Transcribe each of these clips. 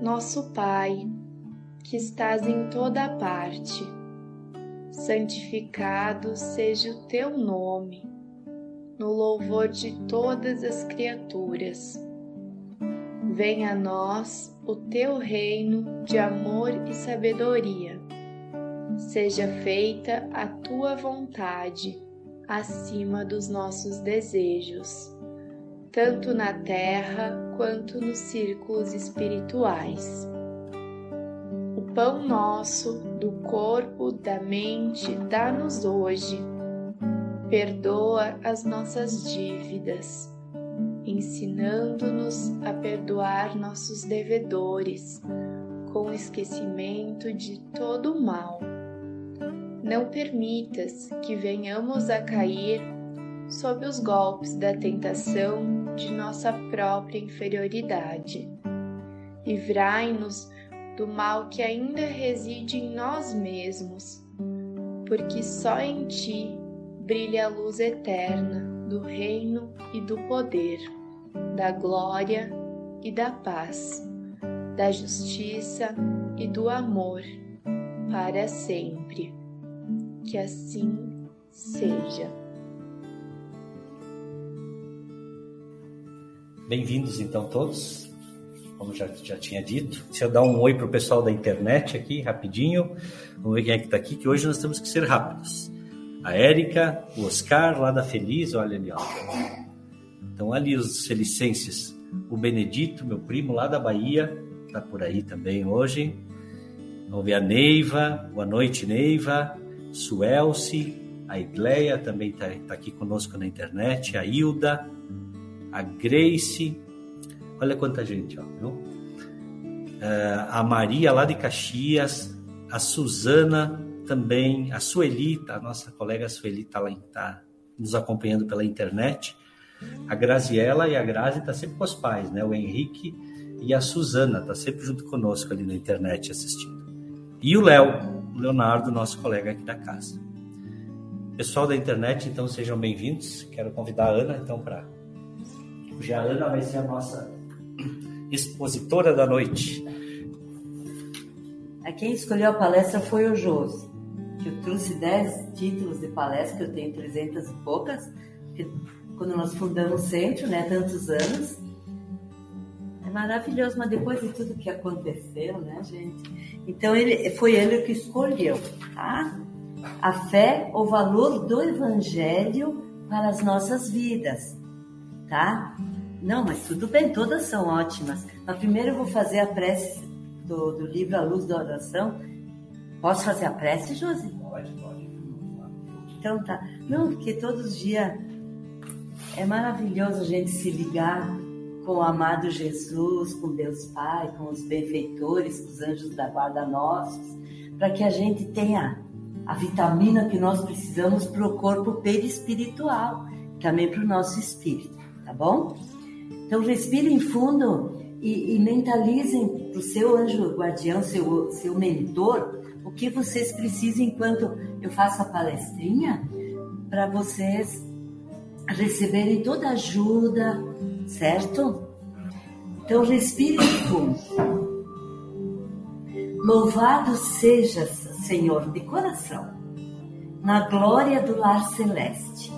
Nosso Pai, que estás em toda parte, santificado seja o teu nome, no louvor de todas as criaturas. Venha a nós o teu reino de amor e sabedoria. Seja feita a tua vontade acima dos nossos desejos, tanto na terra quanto nos círculos espirituais. O pão nosso, do corpo, da mente, dá-nos hoje. Perdoa as nossas dívidas, ensinando-nos a perdoar nossos devedores, com esquecimento de todo o mal não permitas que venhamos a cair sob os golpes da tentação de nossa própria inferioridade. Livrai-nos do mal que ainda reside em nós mesmos, porque só em Ti brilha a luz eterna do reino e do poder, da glória e da paz, da justiça e do amor, para sempre que assim seja. Bem-vindos então todos, como já, já tinha dito. Deixa eu dar um oi para o pessoal da internet aqui, rapidinho. Vamos ver quem é que está aqui, que hoje nós temos que ser rápidos. A Érica, o Oscar, lá da Feliz, olha ali, ó. Então ali os felicenses, o Benedito, meu primo lá da Bahia, está por aí também hoje. Vamos ver a Neiva, boa noite Neiva, Suelce, a Igleia também está tá aqui conosco na internet, a Hilda, a Grace, olha quanta gente, ó, viu? Uh, a Maria lá de Caxias, a Suzana também, a Suelita, a nossa colega Sueli está lá, tá nos acompanhando pela internet, a Graziela e a Grazi está sempre com os pais, né? O Henrique e a Suzana está sempre junto conosco ali na internet assistindo. E o Léo, Leonardo, nosso colega aqui da casa. Pessoal da internet, então sejam bem-vindos. Quero convidar a Ana, então, para. Hoje a Ana vai ser a nossa expositora da noite. Quem escolheu a palestra foi o Josi, que eu trouxe 10 títulos de palestra, que eu tenho 300 e poucas, quando nós fundamos o centro, né, tantos anos, é maravilhoso, mas depois de tudo que aconteceu, né, gente? Então ele foi ele que escolheu, tá? A fé, o valor do evangelho para as nossas vidas, tá? Não, mas tudo bem, todas são ótimas. Mas primeiro eu vou fazer a prece do, do livro A Luz da Oração. Posso fazer a prece, Josi? Pode, pode. Então tá. Não, porque todos os dias é maravilhoso a gente se ligar com o amado Jesus, com Deus Pai, com os benfeitores, com os anjos da guarda nossos, para que a gente tenha a vitamina que nós precisamos para o corpo perispiritual, também para o nosso espírito, tá bom? Então respirem fundo e, e mentalizem para o seu anjo guardião, seu, seu mentor, o que vocês precisam enquanto eu faço a palestrinha, para vocês receberem toda a ajuda, certo? Então respire fundo. Louvado sejas, Senhor, de coração, na glória do lar celeste,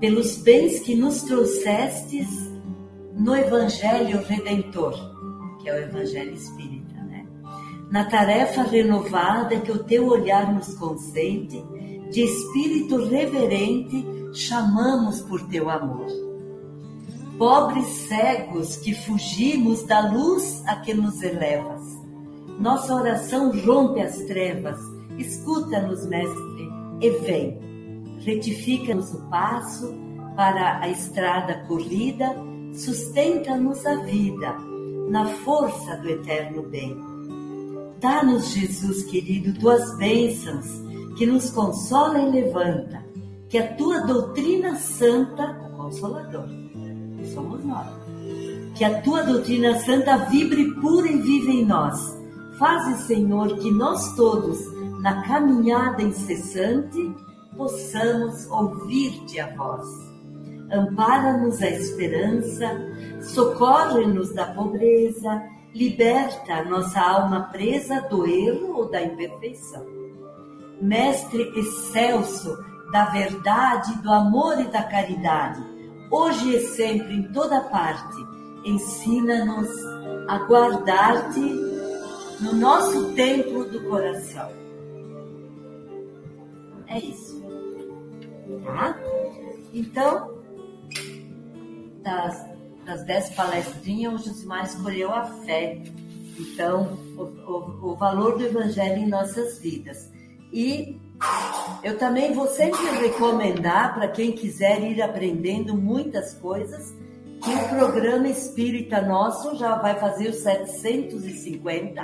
pelos bens que nos trouxestes no Evangelho Redentor, que é o Evangelho Espírita, né? Na tarefa renovada que o teu olhar nos consente, de espírito reverente, chamamos por teu amor pobres cegos que fugimos da luz a que nos elevas. Nossa oração rompe as trevas, escuta-nos, Mestre, e vem. Retifica-nos o passo para a estrada corrida, sustenta-nos a vida na força do eterno bem. Dá-nos, Jesus querido, tuas bênçãos, que nos consola e levanta, que a tua doutrina santa, o Consolador, somos nós. Que a tua doutrina santa vibre pura e viva em nós. Faze, Senhor, que nós todos, na caminhada incessante, possamos ouvir-te a voz. ampara-nos a esperança, socorre-nos da pobreza, liberta nossa alma presa do erro ou da imperfeição. Mestre excelso da verdade, do amor e da caridade, hoje e sempre em toda parte, ensina-nos a guardar-te no nosso templo do coração. É isso. Tá? Então, das, das dez palestrinhas, o Josimar escolheu a fé. Então, o, o, o valor do Evangelho em nossas vidas. E eu também vou sempre recomendar para quem quiser ir aprendendo muitas coisas que o programa Espírita Nosso já vai fazer os 750.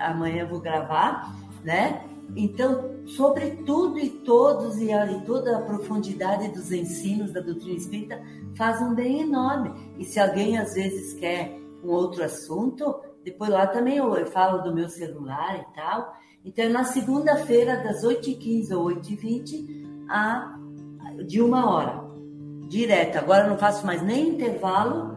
Amanhã eu vou gravar, né? Então, sobre tudo e todos e, e toda a profundidade dos ensinos da doutrina espírita faz um bem enorme. E se alguém às vezes quer um outro assunto, depois lá também eu, eu falo do meu celular e tal. Então, na segunda-feira, das 8h15 ou 8h20, a, de uma hora, direto. Agora eu não faço mais nem intervalo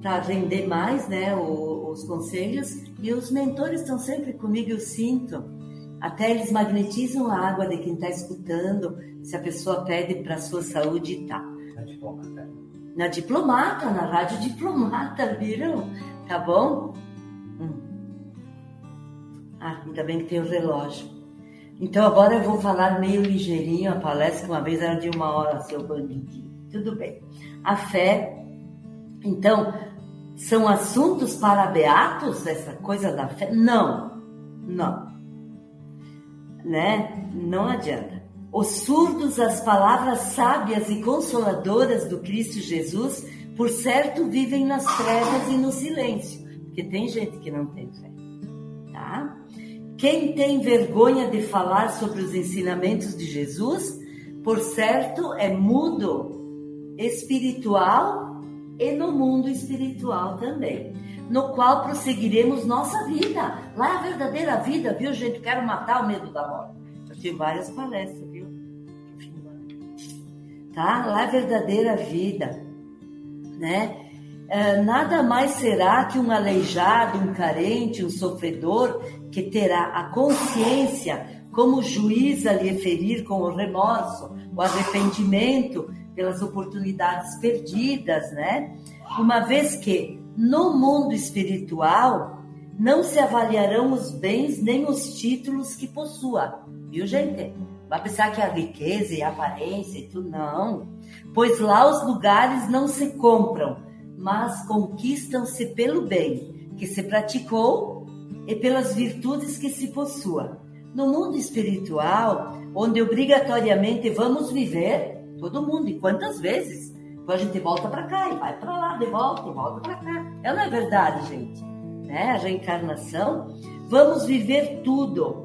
para render mais né, os conselhos. E os mentores estão sempre comigo, eu sinto. Até eles magnetizam a água de quem está escutando, se a pessoa pede para a sua saúde e tal. Na diplomata. Na diplomata, na rádio diplomata, viram? Tá bom? Ah, ainda bem que tem o relógio. Então agora eu vou falar meio ligeirinho a palestra, que uma vez era de uma hora, seu bandidinho. Tudo bem. A fé, então, são assuntos para beatos, essa coisa da fé? Não, não. Né? Não adianta. Os surdos às palavras sábias e consoladoras do Cristo Jesus, por certo, vivem nas trevas e no silêncio, porque tem gente que não tem fé. Tá? Quem tem vergonha de falar sobre os ensinamentos de Jesus, por certo, é mudo espiritual e no mundo espiritual também, no qual prosseguiremos nossa vida. Lá é a verdadeira vida, viu, gente? Quero matar o medo da morte. Eu tive várias palestras, viu? Tá? Lá é a verdadeira vida, né? É, nada mais será que um aleijado, um carente, um sofredor que terá a consciência como juiz a lhe ferir com o remorso, o arrependimento pelas oportunidades perdidas, né? Uma vez que no mundo espiritual não se avaliarão os bens nem os títulos que possua, viu, gente? Vai pensar que a riqueza e a aparência e tudo, não. Pois lá os lugares não se compram, mas conquistam-se pelo bem que se praticou e pelas virtudes que se possua. No mundo espiritual, onde obrigatoriamente vamos viver, todo mundo, e quantas vezes? Depois a gente volta para cá e vai para lá, de volta e volta para cá. É não é verdade, gente? Né? A reencarnação, vamos viver tudo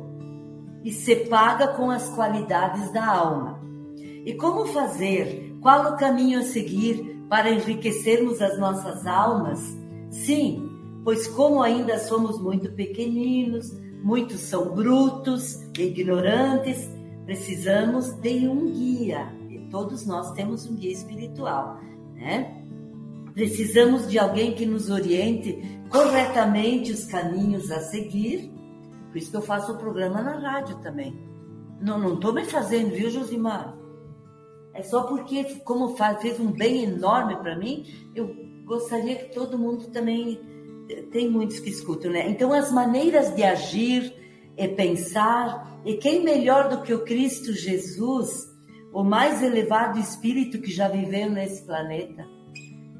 e se paga com as qualidades da alma. E como fazer? Qual o caminho a seguir para enriquecermos as nossas almas? Sim, pois como ainda somos muito pequeninos, muitos são brutos, ignorantes, precisamos de um guia. Todos nós temos um guia espiritual, né? Precisamos de alguém que nos oriente corretamente os caminhos a seguir. Por isso que eu faço o programa na rádio também. Não estou me fazendo, viu, Josimar? É só porque, como faz, fez um bem enorme para mim, eu gostaria que todo mundo também. Tem muitos que escutam, né? Então, as maneiras de agir e pensar, e quem melhor do que o Cristo Jesus, o mais elevado espírito que já viveu nesse planeta?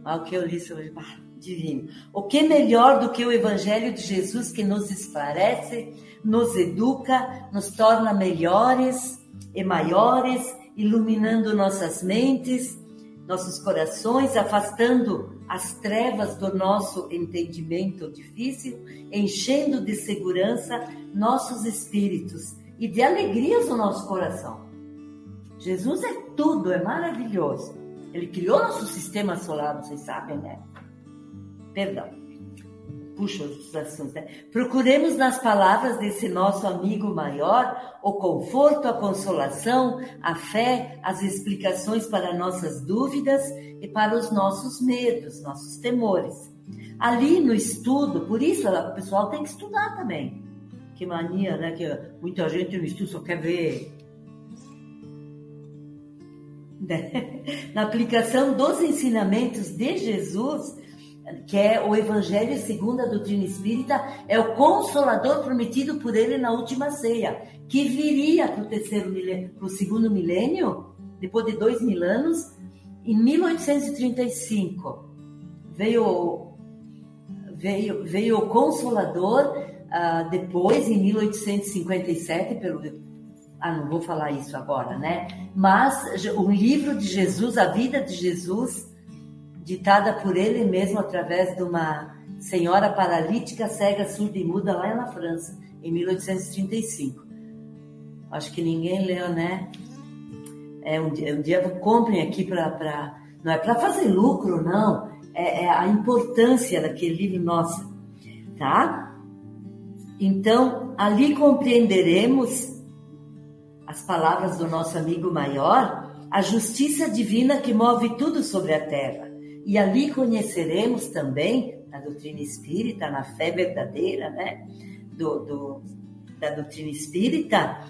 O que eu li sobre. Ah, divino. O que melhor do que o Evangelho de Jesus que nos esclarece, nos educa, nos torna melhores e maiores iluminando nossas mentes, nossos corações, afastando as trevas do nosso entendimento difícil, enchendo de segurança nossos espíritos e de alegrias o nosso coração. Jesus é tudo, é maravilhoso. Ele criou nosso sistema solar, vocês sabem, né? Perdão. puxo os assuntos, né? Procuremos nas palavras desse nosso amigo maior o conforto, a consolação, a fé, as explicações para nossas dúvidas e para os nossos medos, nossos temores. Ali no estudo, por isso o pessoal tem que estudar também. Que mania, né? Que muita gente no estudo só quer ver? na aplicação dos ensinamentos de Jesus, que é o Evangelho segundo a doutrina espírita, é o consolador prometido por ele na última ceia, que viria para o terceiro milênio, para o segundo milênio, depois de dois mil anos, em 1835. Veio, veio, veio o Consolador, uh, depois, em 1857, pelo ah, não vou falar isso agora, né? Mas o livro de Jesus, a vida de Jesus, ditada por ele mesmo através de uma senhora paralítica, cega, surda e muda lá na França, em 1835. Acho que ninguém leu, né? É um, dia, um dia comprem aqui para. Não é para fazer lucro, não. É, é a importância daquele livro, nossa. Tá? Então, ali compreenderemos as palavras do nosso amigo maior, a justiça divina que move tudo sobre a terra. E ali conheceremos também, na doutrina espírita, na fé verdadeira, né? Do, do, da doutrina espírita,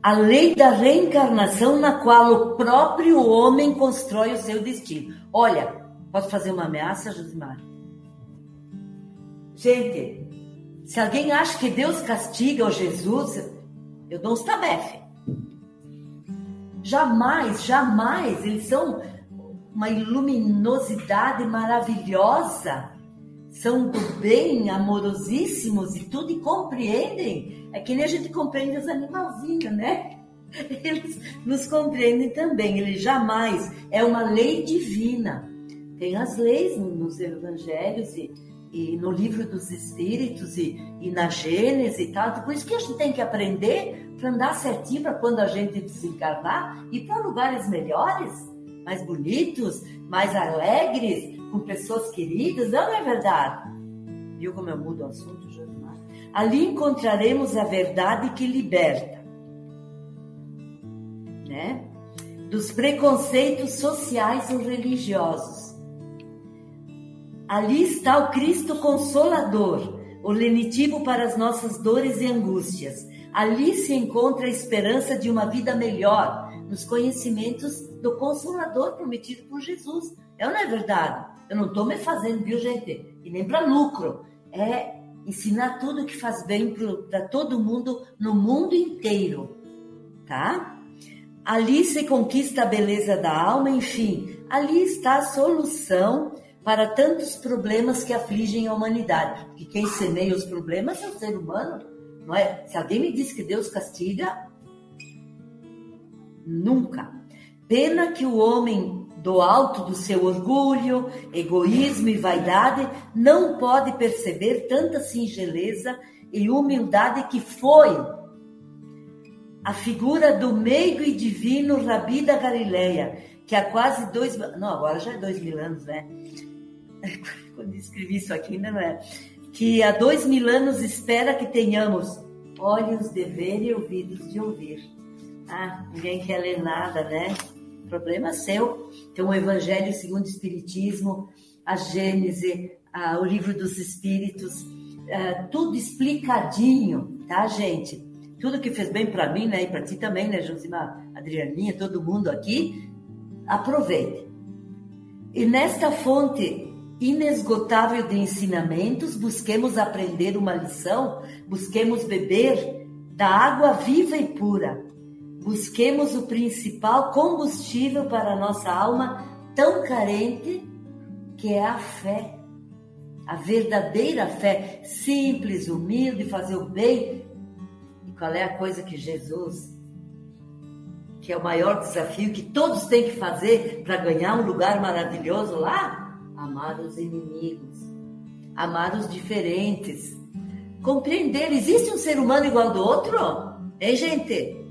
a lei da reencarnação na qual o próprio homem constrói o seu destino. Olha, posso fazer uma ameaça, Josimar? Gente, se alguém acha que Deus castiga o Jesus, eu dou um tabefe. Jamais, jamais, eles são uma luminosidade maravilhosa, são do bem, amorosíssimos e tudo, e compreendem. É que nem a gente compreende os animalzinhos, né? Eles nos compreendem também, eles jamais. É uma lei divina. Tem as leis nos evangelhos e, e no livro dos Espíritos e, e na Gênesis e tal. Por isso que a gente tem que aprender para andar certinho para quando a gente desencarnar e para lugares melhores, mais bonitos, mais alegres, com pessoas queridas, não é verdade? Viu como eu mudo o assunto, Josimar? Ali encontraremos a verdade que liberta, né? Dos preconceitos sociais ou religiosos. Ali está o Cristo Consolador, o lenitivo para as nossas dores e angústias, Ali se encontra a esperança de uma vida melhor, nos conhecimentos do Consolador prometido por Jesus. É ou não é verdade? Eu não estou me fazendo, viu, gente? E nem para lucro. É ensinar tudo que faz bem para todo mundo, no mundo inteiro. Tá? Ali se conquista a beleza da alma, enfim, ali está a solução para tantos problemas que afligem a humanidade. Porque quem semeia os problemas é o ser humano. Não é? Se alguém me diz que Deus castiga, nunca. Pena que o homem, do alto do seu orgulho, egoísmo e vaidade, não pode perceber tanta singeleza e humildade que foi a figura do meigo e divino Rabi da Galileia, que há quase dois, não, agora já é dois mil anos, né? Quando escrevi isso aqui ainda não é que há dois mil anos espera que tenhamos olhos de ver e ouvidos de ouvir. Ah, ninguém quer ler nada, né? Problema seu. Tem o Evangelho segundo o Espiritismo, a Gênese, o Livro dos Espíritos, ah, tudo explicadinho, tá, gente? Tudo que fez bem para mim, né? E para ti também, né, Josimar, Adrianinha, todo mundo aqui, aproveite. E nesta fonte inesgotável de ensinamentos, busquemos aprender uma lição, busquemos beber da água viva e pura. Busquemos o principal combustível para a nossa alma tão carente, que é a fé. A verdadeira fé, simples, humilde, fazer o bem. E qual é a coisa que Jesus, que é o maior desafio que todos têm que fazer para ganhar um lugar maravilhoso lá? Amar os inimigos, amar os diferentes, compreender. Existe um ser humano igual do outro? Hein, gente?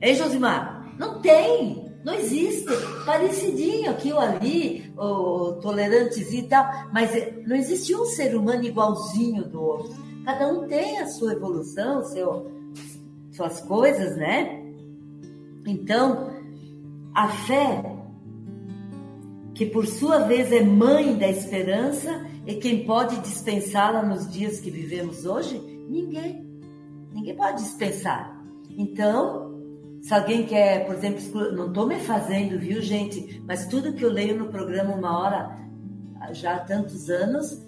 Hein, Josimar? Não tem. Não existe. Parecidinho aqui ou ali, ou tolerantes e tal, mas não existe um ser humano igualzinho do outro. Cada um tem a sua evolução, seu, suas coisas, né? Então, a fé, que por sua vez é mãe da esperança, e quem pode dispensá-la nos dias que vivemos hoje? Ninguém. Ninguém pode dispensar. Então, se alguém quer, por exemplo, não estou me fazendo, viu, gente? Mas tudo que eu leio no programa Uma Hora, já há tantos anos,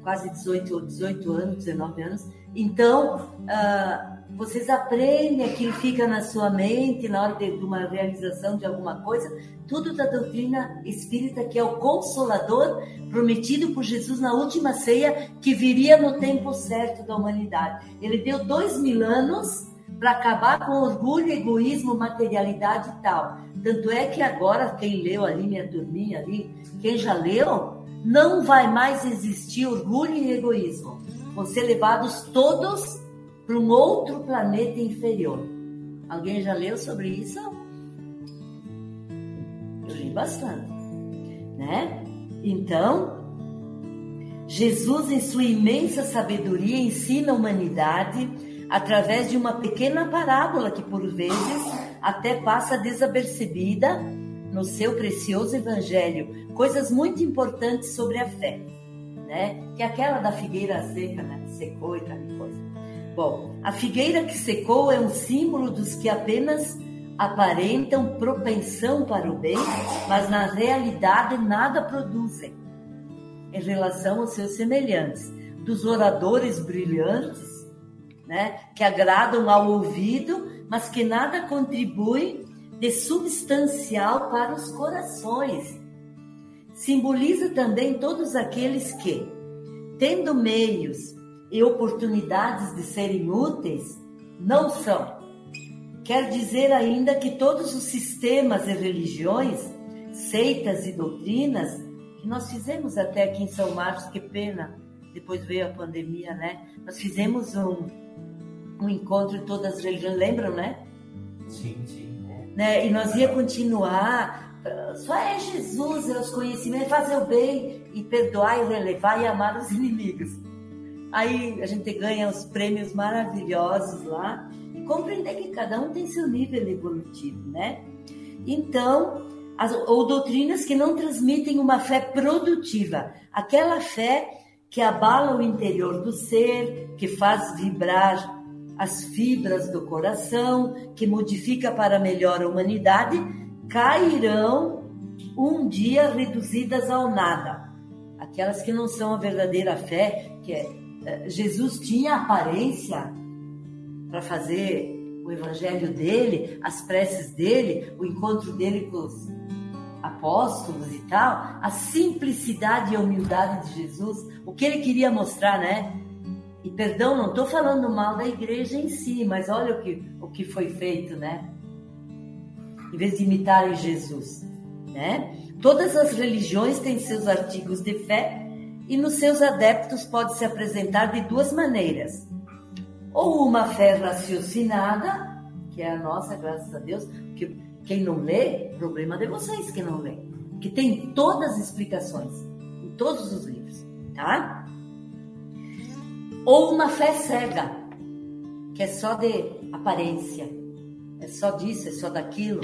quase 18, 18 anos, 19 anos, então, uh, vocês aprendem aquilo fica na sua mente na hora de, de uma realização de alguma coisa, tudo da doutrina espírita, que é o consolador prometido por Jesus na última ceia, que viria no tempo certo da humanidade. Ele deu dois mil anos para acabar com orgulho, egoísmo, materialidade e tal. Tanto é que agora, quem leu ali, minha turminha ali, quem já leu, não vai mais existir orgulho e egoísmo. Vão ser levados todos para um outro planeta inferior. Alguém já leu sobre isso? Eu li bastante, né? Então, Jesus, em sua imensa sabedoria, ensina a humanidade através de uma pequena parábola que, por vezes, até passa desapercebida no seu precioso evangelho, coisas muito importantes sobre a fé, né? Que é aquela da figueira seca, né? Secou e tal coisa. Bom, a figueira que secou é um símbolo dos que apenas aparentam propensão para o bem, mas na realidade nada produzem em relação aos seus semelhantes, dos oradores brilhantes, né, que agradam ao ouvido, mas que nada contribuem de substancial para os corações. Simboliza também todos aqueles que, tendo meios e oportunidades de serem úteis, não são. Quer dizer ainda que todos os sistemas e religiões, seitas e doutrinas, que nós fizemos até aqui em São Marcos, que pena, depois veio a pandemia, né? Nós fizemos um, um encontro de todas as religiões, lembram, né? Sim, sim. Né? E nós ia continuar, só é Jesus, é os conhecimentos, fazer o bem e perdoar e relevar e amar os inimigos. Aí a gente ganha os prêmios maravilhosos lá e compreender que cada um tem seu nível evolutivo, né? Então, as, ou doutrinas que não transmitem uma fé produtiva, aquela fé que abala o interior do ser, que faz vibrar as fibras do coração, que modifica para melhor a humanidade, cairão um dia reduzidas ao nada. Aquelas que não são a verdadeira fé, que é Jesus tinha aparência para fazer o evangelho dele, as preces dele, o encontro dele com os apóstolos e tal, a simplicidade e a humildade de Jesus, o que ele queria mostrar, né? E perdão, não estou falando mal da igreja em si, mas olha o que, o que foi feito, né? Em vez de imitarem Jesus, né? Todas as religiões têm seus artigos de fé e nos seus adeptos pode se apresentar de duas maneiras. Ou uma fé raciocinada, que é a nossa, graças a Deus, que quem não lê, problema de vocês que não lê, que tem todas as explicações em todos os livros, tá? Ou uma fé cega, que é só de aparência, é só disso, é só daquilo.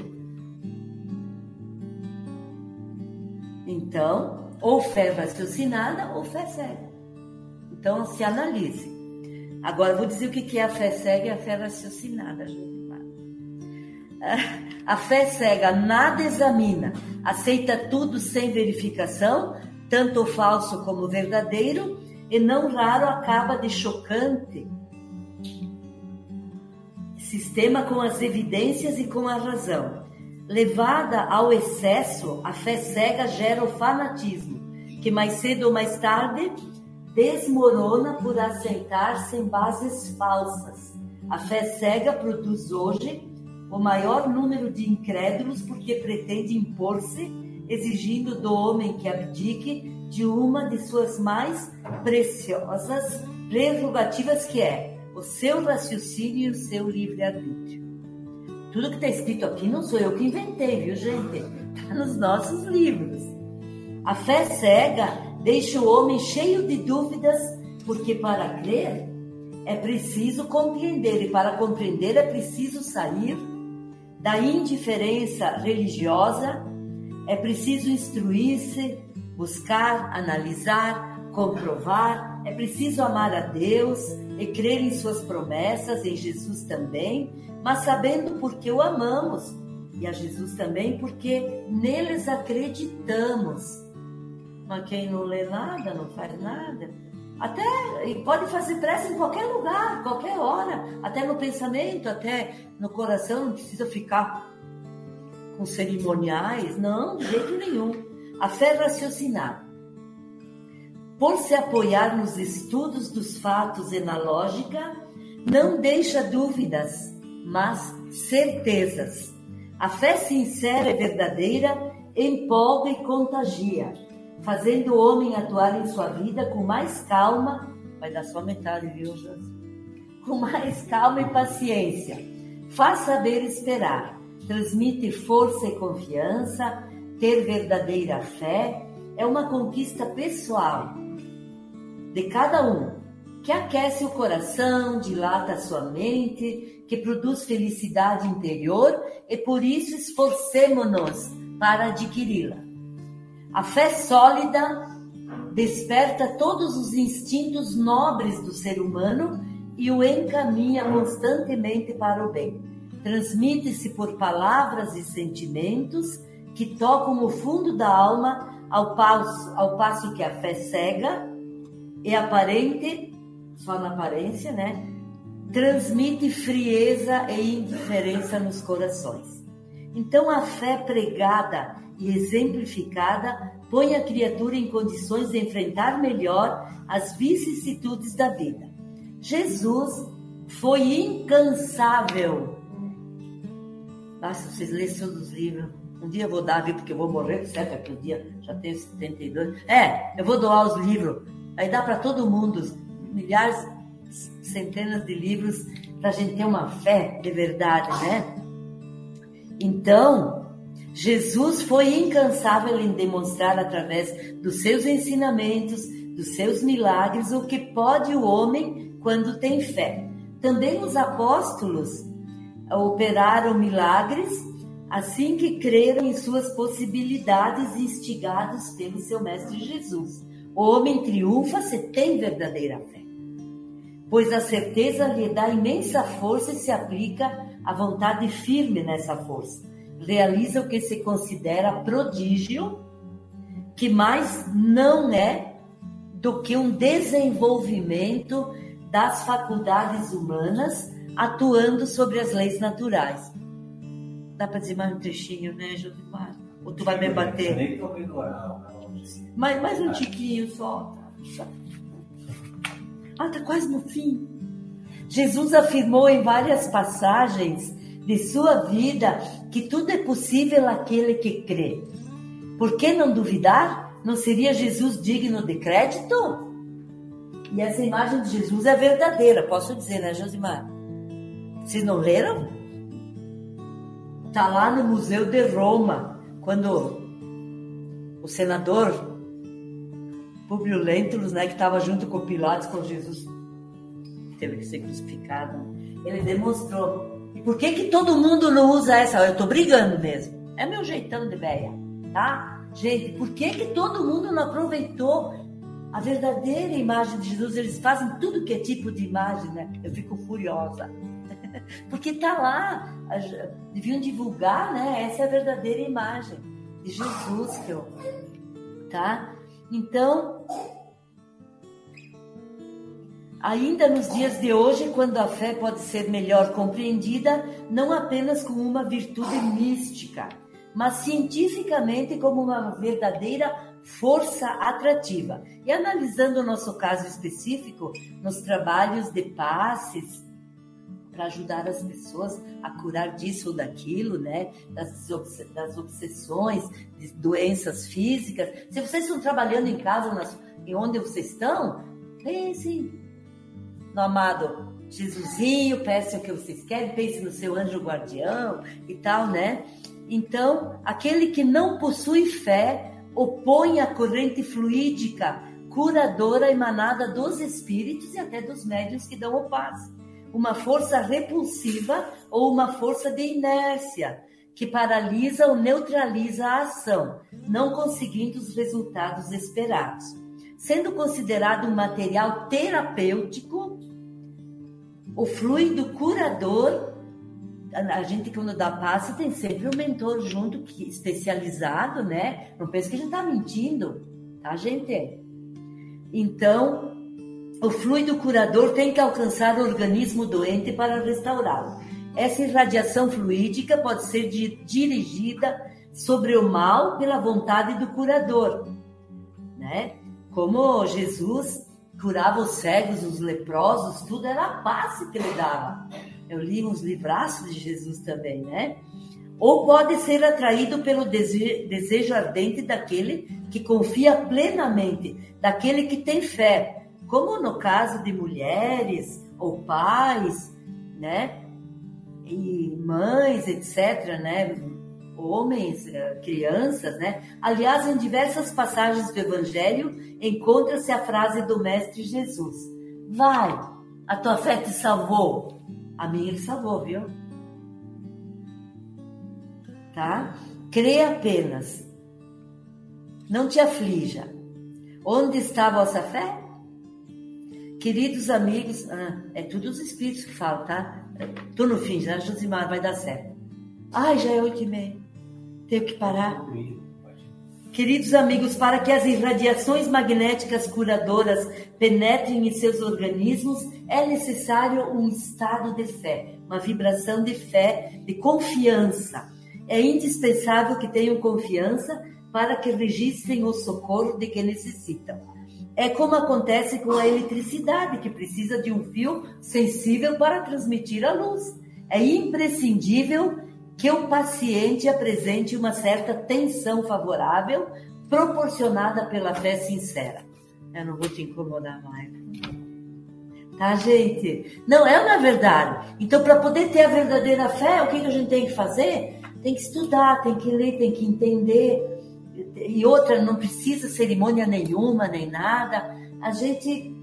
Então, ou fé raciocinada ou fé cega. Então, se analise. Agora, vou dizer o que é a fé cega e a fé raciocinada, Josimar. A fé cega nada examina, aceita tudo sem verificação, tanto falso como verdadeiro, e não raro acaba de chocante sistema com as evidências e com a razão. Levada ao excesso, a fé cega gera o fanatismo, que mais cedo ou mais tarde desmorona por assentar-se em bases falsas. A fé cega produz hoje o maior número de incrédulos porque pretende impor-se, exigindo do homem que abdique de uma de suas mais preciosas prerrogativas, que é o seu raciocínio e o seu livre-arbítrio. Tudo que está escrito aqui não sou eu que inventei, viu, gente? Está nos nossos livros. A fé cega deixa o homem cheio de dúvidas, porque para crer é preciso compreender, e para compreender é preciso sair da indiferença religiosa, é preciso instruir-se, buscar, analisar, comprovar, é preciso amar a Deus e crer em suas promessas, em Jesus também, mas sabendo porque o amamos, e a Jesus também porque neles acreditamos. Mas quem não lê nada, não faz nada, até pode fazer prece em qualquer lugar, qualquer hora, até no pensamento, até no coração, não precisa ficar com cerimoniais, não, de jeito nenhum. A fé raciocinada. Por se apoiar nos estudos dos fatos e na lógica, não deixa dúvidas, mas certezas. A fé sincera e verdadeira empolga e contagia, fazendo o homem atuar em sua vida com mais calma, vai dar só metade, viu, José? Com mais calma e paciência. Faz saber esperar, transmite força e confiança, ter verdadeira fé é uma conquista pessoal de cada um, que aquece o coração, dilata a sua mente, que produz felicidade interior e por isso esforcemos-nos para adquiri-la. A fé sólida desperta todos os instintos nobres do ser humano e o encaminha constantemente para o bem. Transmite-se por palavras e sentimentos que tocam o fundo da alma, ao passo, ao passo que a fé cega e aparente só na aparência, né? Transmite frieza e indiferença nos corações. Então a fé pregada e exemplificada põe a criatura em condições de enfrentar melhor as vicissitudes da vida. Jesus foi incansável. Basta vocês lerem todos os livros. Um dia eu vou dar, viu, porque eu vou morrer, certo? Aquele dia já tenho 72. É, eu vou doar os livros. Aí dá para todo mundo milhares, centenas de livros para a gente ter uma fé de verdade, né? Então, Jesus foi incansável em demonstrar através dos seus ensinamentos, dos seus milagres, o que pode o homem quando tem fé. Também os apóstolos operaram milagres assim que creram em suas possibilidades instigados pelo seu mestre Jesus. O homem triunfa se tem verdadeira fé, pois a certeza lhe dá imensa força e se aplica a vontade firme nessa força. Realiza o que se considera prodígio, que mais não é do que um desenvolvimento das faculdades humanas atuando sobre as leis naturais. Dá para dizer mais um trechinho, né, Josimar? Ou tu vai me bater? Nem tô vendo mais, mais um tiquinho só. Ah, tá quase no fim. Jesus afirmou em várias passagens de sua vida que tudo é possível àquele que crê. Por que não duvidar? Não seria Jesus digno de crédito? E essa imagem de Jesus é verdadeira, posso dizer, né, Josimar? Vocês não leram? Tá lá no Museu de Roma, quando o senador Publio Lentulus, né, que estava junto com Pilatos, com Jesus, teve que ser crucificado, ele demonstrou. E por que que todo mundo não usa essa? Eu estou brigando mesmo. É meu jeitão de véia, tá? Gente, por que que todo mundo não aproveitou a verdadeira imagem de Jesus? Eles fazem tudo que é tipo de imagem, né? Eu fico furiosa. Porque tá lá, deviam divulgar, né? Essa é a verdadeira imagem Jesus que eu, tá? Então, ainda nos dias de hoje, quando a fé pode ser melhor compreendida, não apenas como uma virtude mística, mas cientificamente como uma verdadeira força atrativa. E analisando o nosso caso específico, nos trabalhos de passes, para ajudar as pessoas a curar disso ou daquilo, né? Das, das obsessões, de doenças físicas. Se vocês estão trabalhando em casa, nas, em onde vocês estão, pense no amado Jesusinho, peça o que vocês querem, pense no seu anjo guardião e tal, né? Então, aquele que não possui fé opõe a corrente fluídica curadora emanada dos espíritos e até dos médios que dão o passe. Uma força repulsiva ou uma força de inércia que paralisa ou neutraliza a ação, não conseguindo os resultados esperados. Sendo considerado um material terapêutico, o fluido curador, a gente quando dá passe tem sempre um mentor junto, que, especializado, né? Não pense que a gente está mentindo, tá, gente? Então, o fluido curador tem que alcançar o organismo doente para restaurá-lo. Essa irradiação fluídica pode ser dirigida sobre o mal pela vontade do curador, né? Como Jesus curava os cegos, os leprosos, tudo era a paz que ele dava. Eu li uns livraços de Jesus também, né? Ou pode ser atraído pelo desejo ardente daquele que confia plenamente, daquele que tem fé, como no caso de mulheres ou pais, né? E mães, etc., né? homens, eh, crianças, né? Aliás, em diversas passagens do Evangelho encontra-se a frase do Mestre Jesus: Vai, a tua fé te salvou. A minha ele salvou, viu? Tá? Crê apenas. Não te aflija. Onde está a vossa fé? Queridos amigos, ah, é tudo os espíritos que falam, tá? Tô no fim, já, Josimar, vai dar certo. Ai, já é oito e meia. Tenho que parar. Queridos amigos, para que as irradiações magnéticas curadoras penetrem em seus organismos, é necessário um estado de fé, uma vibração de fé, de confiança. É indispensável que tenham confiança para que registrem o socorro de que necessitam. É como acontece com a eletricidade, que precisa de um fio sensível para transmitir a luz. É imprescindível que o paciente apresente uma certa tensão favorável proporcionada pela fé sincera. Eu não vou te incomodar mais. Tá, gente? Não é uma verdade. Então, para poder ter a verdadeira fé, o que, que a gente tem que fazer? Tem que estudar, tem que ler, tem que entender. E outra, não precisa cerimônia nenhuma, nem nada. A gente,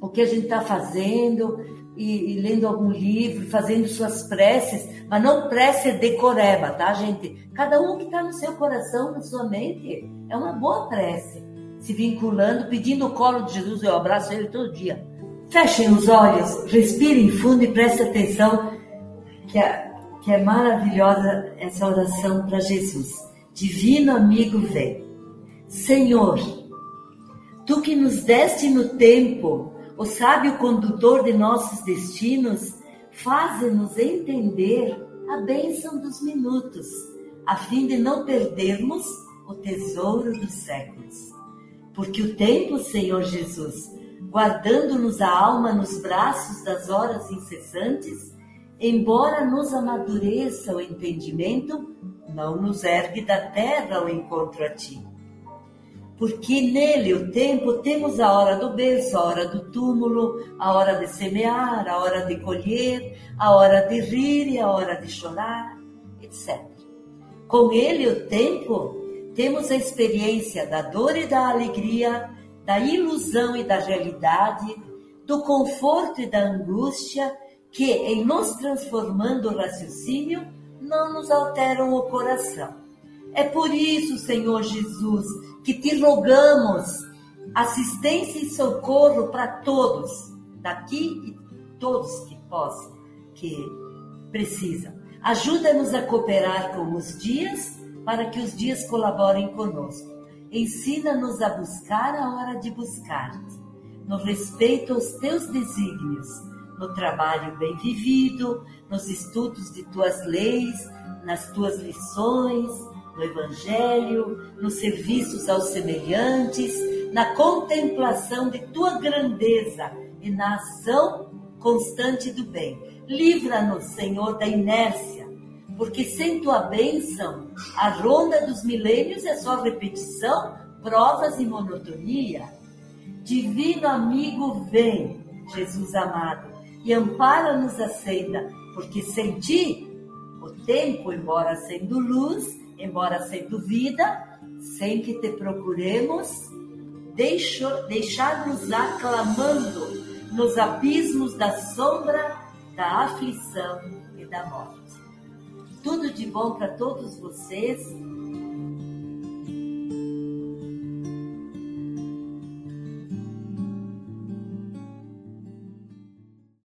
o que a gente está fazendo, e, e, lendo algum livro, fazendo suas preces, mas não prece decoreba, tá, gente? Cada um que está no seu coração, na sua mente, é uma boa prece. Se vinculando, pedindo o colo de Jesus, eu abraço ele todo dia. Fechem os olhos, respirem fundo e prestem atenção, que é, que é maravilhosa essa oração para Jesus. Divino amigo, vem. Senhor, tu que nos deste no tempo o sábio condutor de nossos destinos, faze-nos entender a bênção dos minutos, a fim de não perdermos o tesouro dos séculos. Porque o tempo, Senhor Jesus, guardando-nos a alma nos braços das horas incessantes, embora nos amadureça o entendimento, não nos ergue da terra ao encontro a ti porque nele o tempo temos a hora do berço, a hora do túmulo, a hora de semear, a hora de colher, a hora de rir e a hora de chorar, etc. Com ele o tempo temos a experiência da dor e da alegria, da ilusão e da realidade, do conforto e da angústia, que, em nos transformando o raciocínio, não nos alteram o coração. É por isso, Senhor Jesus, que te rogamos assistência e socorro para todos, daqui e todos que possam, que precisam. Ajuda-nos a cooperar com os dias para que os dias colaborem conosco. Ensina-nos a buscar a hora de buscar-te, no respeito aos teus desígnios, no trabalho bem vivido, nos estudos de tuas leis, nas tuas lições, no Evangelho, nos serviços aos semelhantes, na contemplação de tua grandeza e na ação constante do bem. Livra-nos, Senhor, da inércia, porque sem tua bênção, a ronda dos milênios é só repetição, provas e monotonia. Divino amigo, vem, Jesus amado, e ampara-nos a senda, porque sem ti, o tempo, embora sendo luz, embora sendo vida, sem que te procuremos, deixar-nos aclamando nos abismos da sombra, da aflição e da morte. Tudo de bom para todos vocês